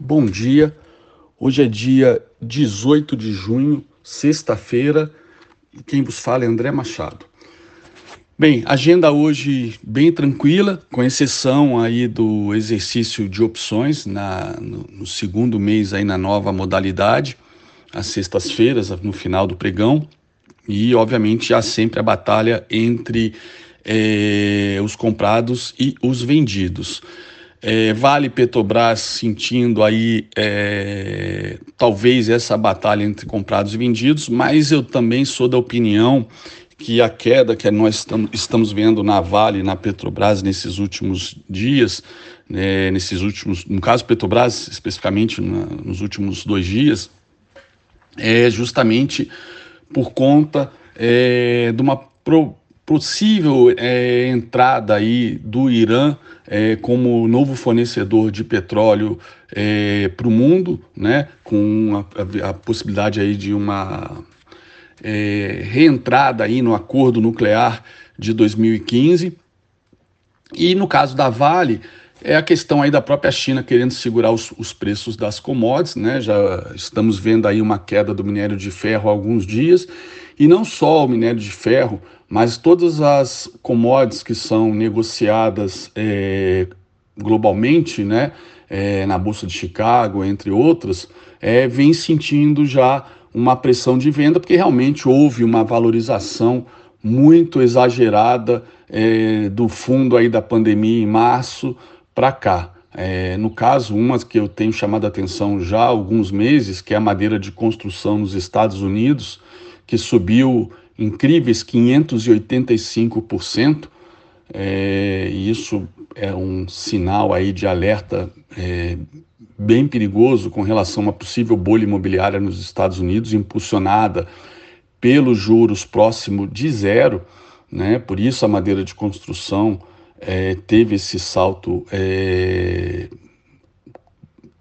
Bom dia. Hoje é dia 18 de junho, sexta-feira, e quem vos fala é André Machado. Bem, agenda hoje bem tranquila, com exceção aí do exercício de opções na, no, no segundo mês aí na nova modalidade, às sextas-feiras, no final do pregão, e obviamente há sempre a batalha entre eh, os comprados e os vendidos. É, vale Petrobras sentindo aí é, talvez essa batalha entre comprados e vendidos, mas eu também sou da opinião que a queda que nós estamos vendo na Vale, na Petrobras nesses últimos dias, né, nesses últimos, no caso Petrobras especificamente na, nos últimos dois dias, é justamente por conta é, de uma pro, possível é, entrada aí do Irã é, como novo fornecedor de petróleo é, para o mundo, né, com a, a, possibilidade aí de uma é, reentrada aí no acordo nuclear de 2015. E no caso da Vale, é a questão aí da própria China querendo segurar os, os, preços das commodities, né? Já estamos vendo aí uma queda do minério de ferro há alguns dias, e não só o minério de ferro, mas todas as commodities que são negociadas é, globalmente, né, é, na Bolsa de Chicago, entre outras, é, vem sentindo já uma pressão de venda, porque realmente houve uma valorização muito exagerada é, do fundo aí da pandemia em março para cá. É, no caso, uma que eu tenho chamado a atenção já há alguns meses, que é a madeira de construção nos Estados Unidos, que subiu incríveis 585%, é, e isso é um sinal aí de alerta é, bem perigoso com relação a uma possível bolha imobiliária nos Estados Unidos, impulsionada pelos juros próximo de zero, né? Por isso a madeira de construção é, teve esse salto é,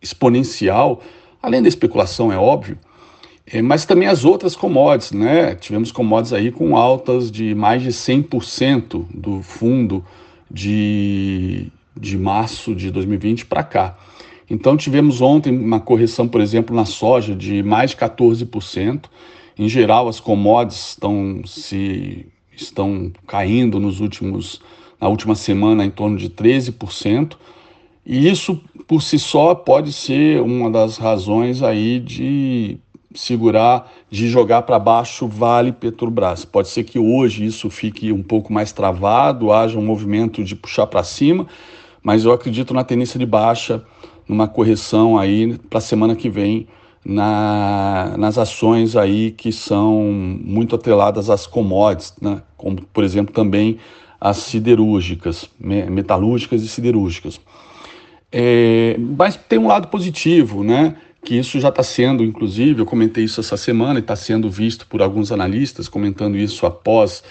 exponencial, além da especulação, é óbvio, é, mas também as outras commodities, né? Tivemos commodities aí com altas de mais de 100% do fundo de, de março de 2020 para cá. Então tivemos ontem uma correção, por exemplo, na soja de mais de 14%. Em geral, as commodities estão se estão caindo nos últimos na última semana em torno de 13%. E isso por si só pode ser uma das razões aí de segurar, de jogar para baixo Vale Petrobras. Pode ser que hoje isso fique um pouco mais travado, haja um movimento de puxar para cima, mas eu acredito na tendência de baixa, numa correção aí para a semana que vem na, nas ações aí que são muito atreladas às commodities, né? como por exemplo também as siderúrgicas, metalúrgicas e siderúrgicas. É, mas tem um lado positivo, né? que isso já está sendo, inclusive, eu comentei isso essa semana e está sendo visto por alguns analistas, comentando isso após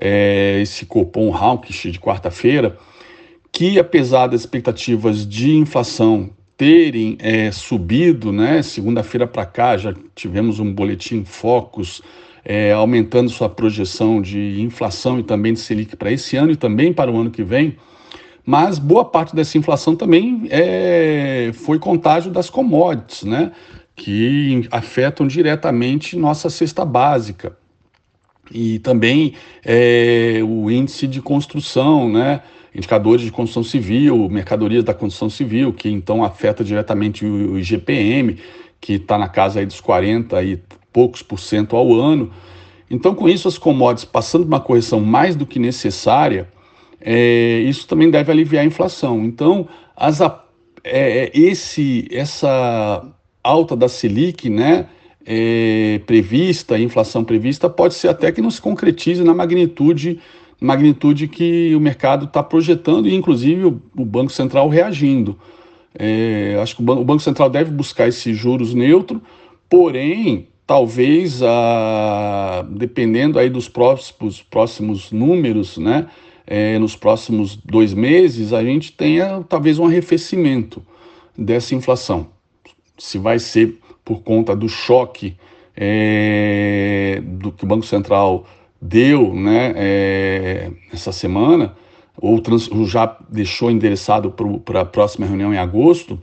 é, esse Copom Hawkish de quarta-feira, que apesar das expectativas de inflação terem é, subido, né, segunda-feira para cá já tivemos um boletim Focus é, aumentando sua projeção de inflação e também de Selic para esse ano e também para o ano que vem, mas boa parte dessa inflação também é, foi contágio das commodities, né? que afetam diretamente nossa cesta básica. E também é, o índice de construção, né? indicadores de construção civil, mercadorias da construção civil, que então afeta diretamente o, IGPM, que está na casa aí dos 40 e poucos por cento ao ano. Então, com isso, as commodities passando uma correção mais do que necessária, é, isso também deve aliviar a inflação. Então, as, é, é, esse, essa alta da Selic, né, é, prevista, inflação prevista, pode ser até que não se concretize na magnitude, magnitude que o mercado está projetando e, inclusive, o, o, Banco Central reagindo. É, acho que o Banco, o Banco Central deve buscar esses juros neutro, porém, talvez, a, dependendo aí dos próximos, próximos números, né, é, nos próximos dois meses, a gente tenha talvez um arrefecimento dessa inflação. Se vai ser por conta do choque é, do que o Banco Central deu né, é, essa semana, ou, trans, ou já deixou endereçado para a próxima reunião em agosto,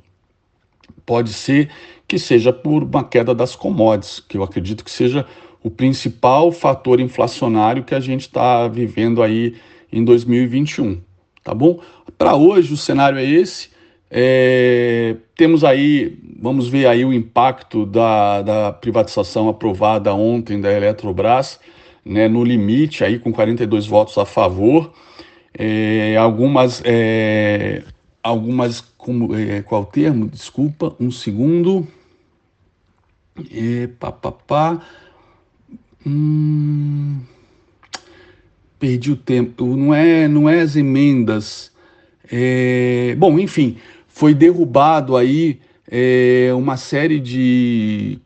pode ser que seja por uma queda das commodities, que eu acredito que seja o principal fator inflacionário que a gente está vivendo aí em 2021, tá bom? Para hoje o cenário é esse. É, temos aí, vamos ver aí o impacto da, da privatização aprovada ontem da Eletrobras, né, no limite aí com 42 votos a favor. É, algumas, é, algumas como, é, qual termo? Desculpa, um segundo. É, pá, pá, pá. Hum, perdi o tempo. Não é, não é as emendas. É, bom, enfim, foi derrubado aí é, uma série de,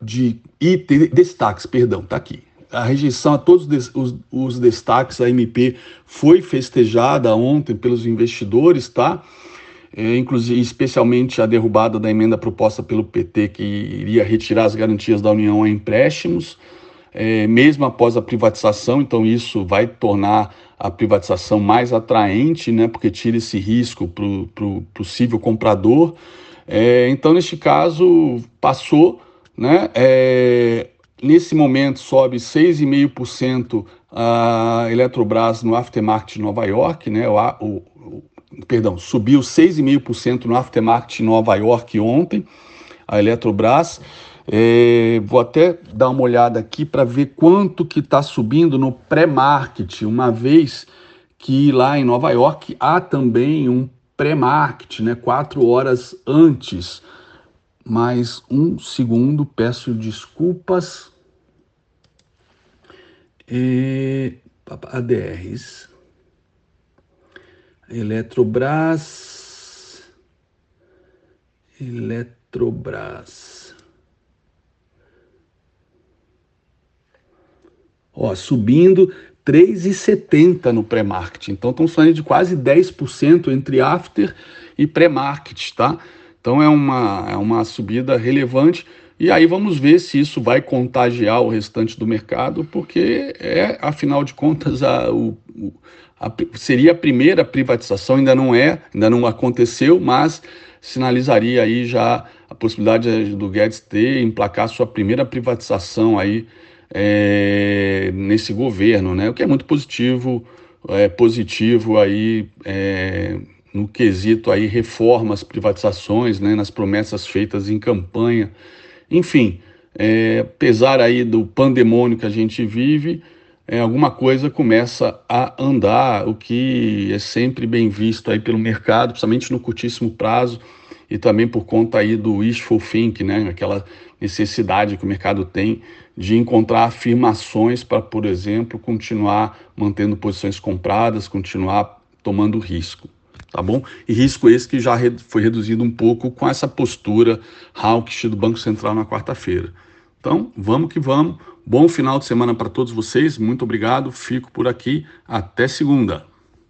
de itens, destaques, perdão, tá aqui. A rejeição a todos os, os destaques da MP foi festejada ontem pelos investidores, tá? É, inclusive, especialmente a derrubada da emenda proposta pelo PT, que iria retirar as garantias da União a empréstimos, é, mesmo após a privatização, então isso vai tornar a privatização mais atraente, né, porque tira esse risco para o possível comprador. É, então, neste caso, passou, né, é, nesse momento sobe 6,5% a Eletrobras no aftermarket de Nova York, né, o, o, perdão, subiu 6,5% no aftermarket em Nova York ontem, a Eletrobras. É, vou até dar uma olhada aqui para ver quanto que está subindo no pré-market, uma vez que lá em Nova York há também um pré-market, né, quatro horas antes. Mais um segundo, peço desculpas. E, ADRs. Eletrobras. Eletrobras. Ó, subindo 3,70 no pré-market. Então estamos falando de quase 10% entre after e pré-market, tá? Então é uma, é uma subida relevante. E aí vamos ver se isso vai contagiar o restante do mercado, porque é, afinal de contas, a, o, a, seria a primeira privatização, ainda não é, ainda não aconteceu, mas sinalizaria aí já a possibilidade do Guedes ter, emplacar sua primeira privatização aí é, nesse governo, né? O que é muito positivo, é, positivo aí é, no quesito aí reformas, privatizações, né? Nas promessas feitas em campanha, enfim, é, apesar aí do pandemônio que a gente vive, é, alguma coisa começa a andar, o que é sempre bem visto aí pelo mercado, principalmente no curtíssimo prazo e também por conta aí do wishful think, né? Aquela necessidade que o mercado tem de encontrar afirmações para, por exemplo, continuar mantendo posições compradas, continuar tomando risco, tá bom? E risco esse que já foi reduzido um pouco com essa postura hawkish do Banco Central na quarta-feira. Então, vamos que vamos. Bom final de semana para todos vocês. Muito obrigado. Fico por aqui. Até segunda.